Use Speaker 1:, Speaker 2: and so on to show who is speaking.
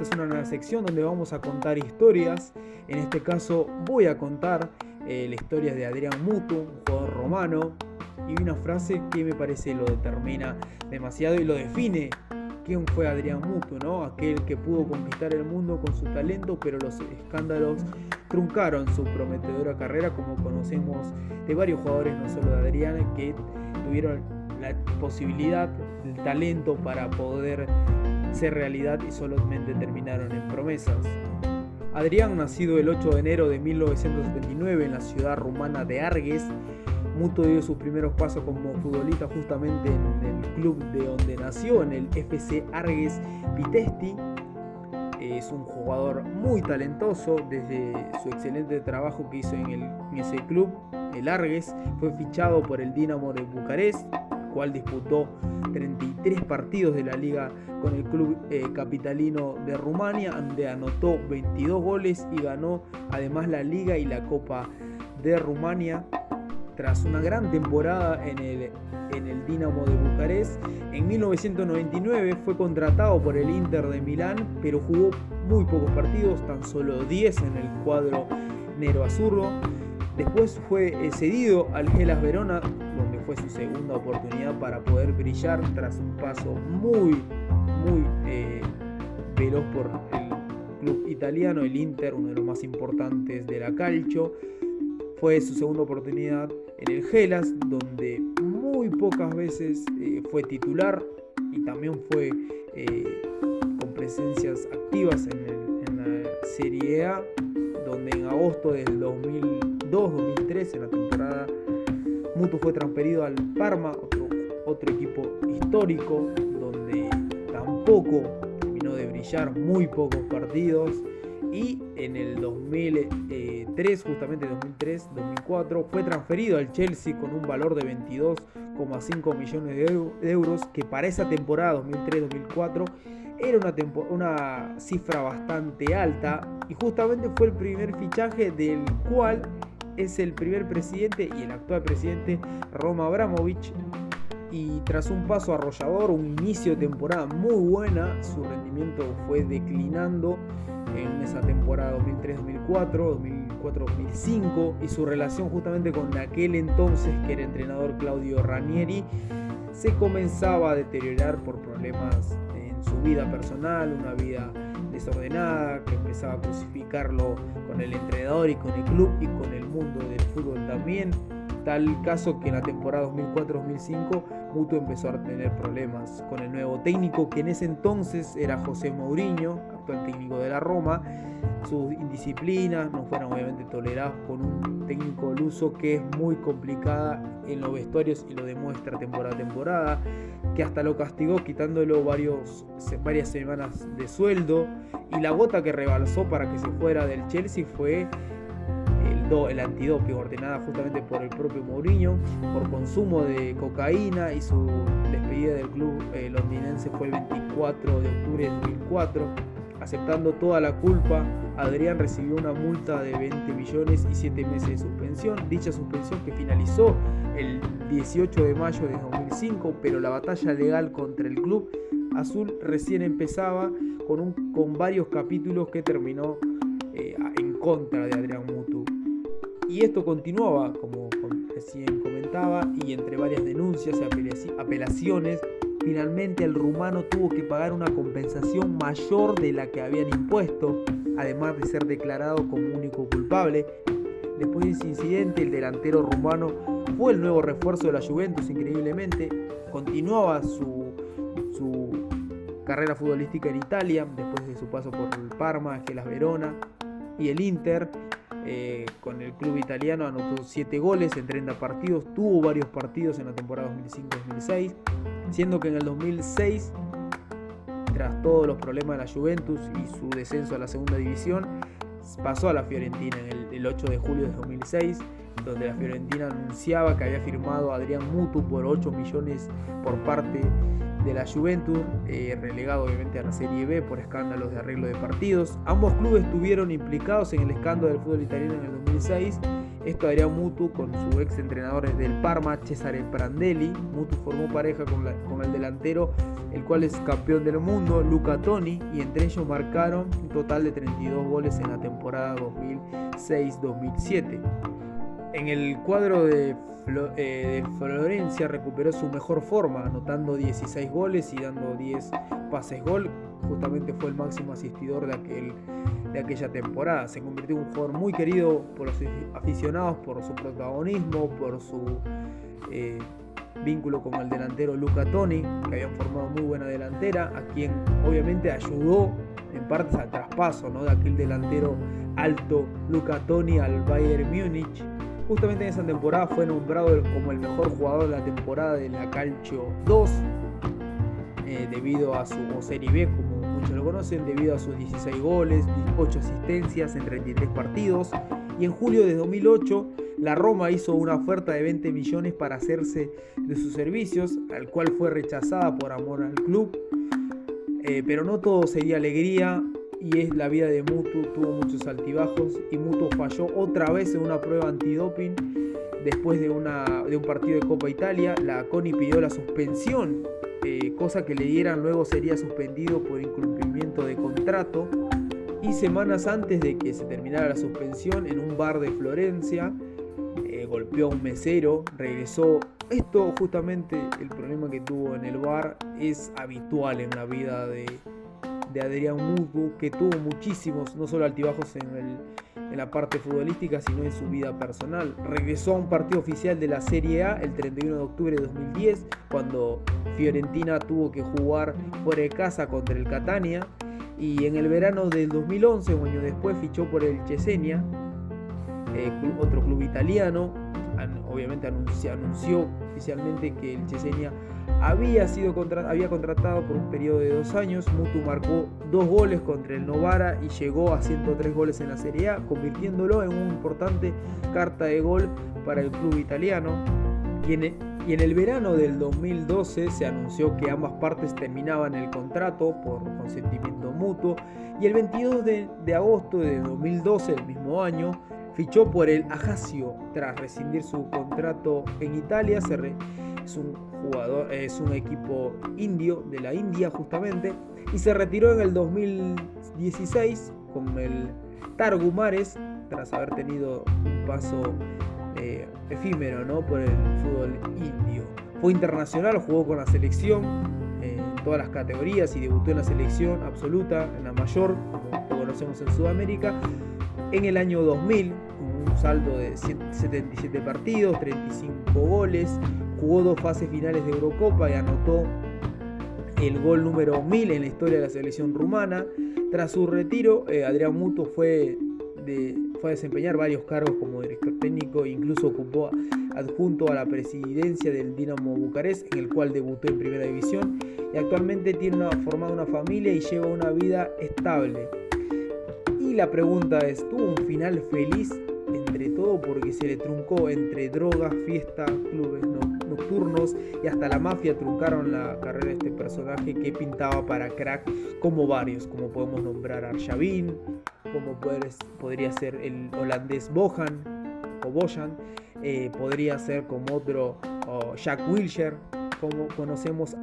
Speaker 1: esta es una nueva sección donde vamos a contar historias. En este caso voy a contar eh, la historia de Adrián Mutu, un jugador romano, y una frase que me parece lo determina demasiado y lo define quién fue Adrián Mutu, ¿no? Aquel que pudo conquistar el mundo con su talento, pero los escándalos truncaron su prometedora carrera, como conocemos de varios jugadores, no solo de Adrián, que tuvieron la posibilidad, el talento para poder ser realidad y solamente terminaron en promesas. Adrián, nacido el 8 de enero de 1979 en la ciudad rumana de Arges, Muto dio sus primeros pasos como futbolista justamente en el club de donde nació, en el FC Arges Pitesti. Es un jugador muy talentoso desde su excelente trabajo que hizo en, el, ese club, el Arges. Fue fichado por el Dinamo de Bucarest, cual disputó 33 partidos de la liga con el club eh, capitalino de Rumania, donde anotó 22 goles y ganó además la liga y la Copa de Rumania. Tras una gran temporada en el, en el Dinamo de Bucarest, en 1999 fue contratado por el Inter de Milán, pero jugó muy pocos partidos, tan solo 10 en el cuadro nero azurro. Después fue eh, cedido al Gelas Verona, donde fue su segunda oportunidad para poder brillar tras un paso muy, muy eh, veloz por el club italiano, el Inter, uno de los más importantes de la calcio. Fue su segunda oportunidad en el Gelas, donde muy pocas veces eh, fue titular y también fue con presencias activas en, en, la Serie A, donde en agosto del 2002-2003, en la temporada, Mutu fue transferido al Parma, otro, equipo histórico, donde tampoco terminó de brillar, muy pocos partidos. Y en el 2003, justamente 2003-2004, fue transferido al Chelsea con un valor de 22,5 millones de euros, que para esa temporada 2003-2004 era una cifra bastante alta. Y justamente fue el primer fichaje del cual es el primer presidente y el actual presidente Roma Abramovich. Y tras un paso arrollador, un inicio de temporada muy buena, su rendimiento fue declinando en esa temporada 2003-2004, 2004-2005 y su relación justamente con aquel entonces que era entrenador Claudio Ranieri se comenzaba a deteriorar por problemas en su vida personal, una vida desordenada que empezaba a crucificarlo con el entrenador y con el club y con el mundo del fútbol también Tal caso que en la temporada 2004-2005 Mutu empezó a tener problemas con el nuevo técnico que en ese entonces era José Mourinho, actual técnico de la Roma. Sus indisciplinas no fueron obviamente toleradas con un técnico luso que es muy complicada en los vestuarios y lo demuestra temporada a temporada, que hasta lo castigó quitándolo varias semanas de sueldo y la gota que rebalsó para que se fuera del Chelsea fue el antidoping ordenada justamente por el propio Mourinho por consumo de cocaína y su despedida del club eh, londinense fue el 24 de octubre de 2004. Aceptando toda la culpa, Adrián recibió una multa de 20 millones y 7 meses de suspensión. Dicha suspensión que finalizó el 18 de mayo de 2005, pero la batalla legal contra el club azul recién empezaba con, un, con varios capítulos que terminó eh, en contra de Adrián Mutu. Y esto continuaba, como recién comentaba, y entre varias denuncias y apelaciones, finalmente el rumano tuvo que pagar una compensación mayor de la que habían impuesto, además de ser declarado como único culpable. Después de ese incidente, el delantero rumano fue el nuevo refuerzo de la Juventus, increíblemente. Continuaba su, su carrera futbolística en Italia, después de su paso por el Parma, Gelas Verona y el Inter eh, con el club italiano anotó 7 goles en 30 partidos, tuvo varios partidos en la temporada 2005-2006, siendo que en el 2006, tras todos los problemas de la Juventus y su descenso a la segunda división, pasó a la Fiorentina en el, el 8 de julio de 2006, donde la Fiorentina anunciaba que había firmado a Adrián Mutu por 8 millones por parte de la Juventus, eh, relegado obviamente a la Serie B por escándalos de arreglo de partidos. Ambos clubes estuvieron implicados en el escándalo del fútbol italiano en el 2006 Esto Adrián Mutu con su ex entrenador del Parma, Cesare Prandelli. Mutu formó pareja con, con, el delantero, el cual es campeón del mundo, Luca Toni, y entre ellos marcaron un total de 32 goles en la temporada 2006-2007. En el cuadro de, eh, de, Florencia recuperó su mejor forma, anotando 16 goles y dando 10 pases gol. Justamente fue el máximo asistidor de, aquel, de aquella temporada. Se convirtió en un jugador muy querido por los aficionados, por su protagonismo, por su eh, vínculo con el delantero Luca Toni, que habían formado muy buena delantera, a quien obviamente ayudó en parte al traspaso ¿no? de aquel delantero alto Luca Toni al Bayern Múnich Justamente en esa temporada fue nombrado como el mejor jugador de la temporada de la Calcio 2, eh, debido a su Serie B, como muchos lo conocen, debido a sus 16 goles, 8 asistencias en 33 partidos. Y en julio de 2008, la Roma hizo una oferta de 20 millones para hacerse de sus servicios, al cual fue rechazada por amor al club. Eh, pero no todo sería alegría y es la vida de Mutu, tuvo muchos altibajos y Mutu falló otra vez en una prueba antidoping después de, una, de un partido de Copa Italia. La CONI pidió la suspensión, eh, cosa que le dieran luego sería suspendido por incumplimiento de contrato. Y semanas antes de que se terminara la suspensión, en un bar de Florencia, eh, golpeó a un mesero, regresó. Esto justamente el problema que tuvo en el bar es habitual en la vida de, de Adrián Mutu, que tuvo muchísimos, no solo altibajos en, en, la parte futbolística, sino en su vida personal. Regresó a un partido oficial de la Serie A el 31 de octubre de 2010, cuando Fiorentina tuvo que jugar fuera de casa contra el Catania. Y en el verano del 2011, un año después, fichó por el Cesenia, eh, otro club italiano. Obviamente anunció, anunció oficialmente que el Chesenia había sido había contratado por un periodo de dos años. Mutu marcó dos goles contra el Novara y llegó a 103 goles en la Serie A, convirtiéndolo en una importante carta de gol para el club italiano. Y en, en el verano del 2012 se anunció que ambas partes terminaban el contrato por consentimiento mutuo. Y el 22 de, de agosto de 2012, el mismo año, fichó por el Ajaccio tras rescindir su contrato en Italia. es un jugador, es un equipo indio de la India justamente y se retiró en el 2016 con el Targumares tras haber tenido un paso eh, efímero ¿no? por el fútbol indio. Fue internacional, jugó con la selección en todas las categorías y debutó en la selección absoluta, en la mayor, como conocemos en Sudamérica, en el año 2000 saldo de 77 partidos, 35 goles, jugó dos fases finales de Eurocopa y anotó el gol número 1000 en la historia de la selección rumana. Tras su retiro, eh, Adrián Muto fue, fue a desempeñar varios cargos como director técnico e incluso ocupó adjunto a la presidencia del Dinamo Bucarest, en el cual debutó en primera división y actualmente tiene una, formado una familia y lleva una vida estable. Y la pregunta es, ¿tuvo un final feliz porque se le truncó entre drogas, fiestas, clubes nocturnos y hasta la mafia truncaron la carrera de este personaje que pintaba para crack como varios, como podemos nombrar a Arjavin, como podría ser el holandés Bohan o Bojan, eh, podría ser como otro Jack Wilshere, como conocemos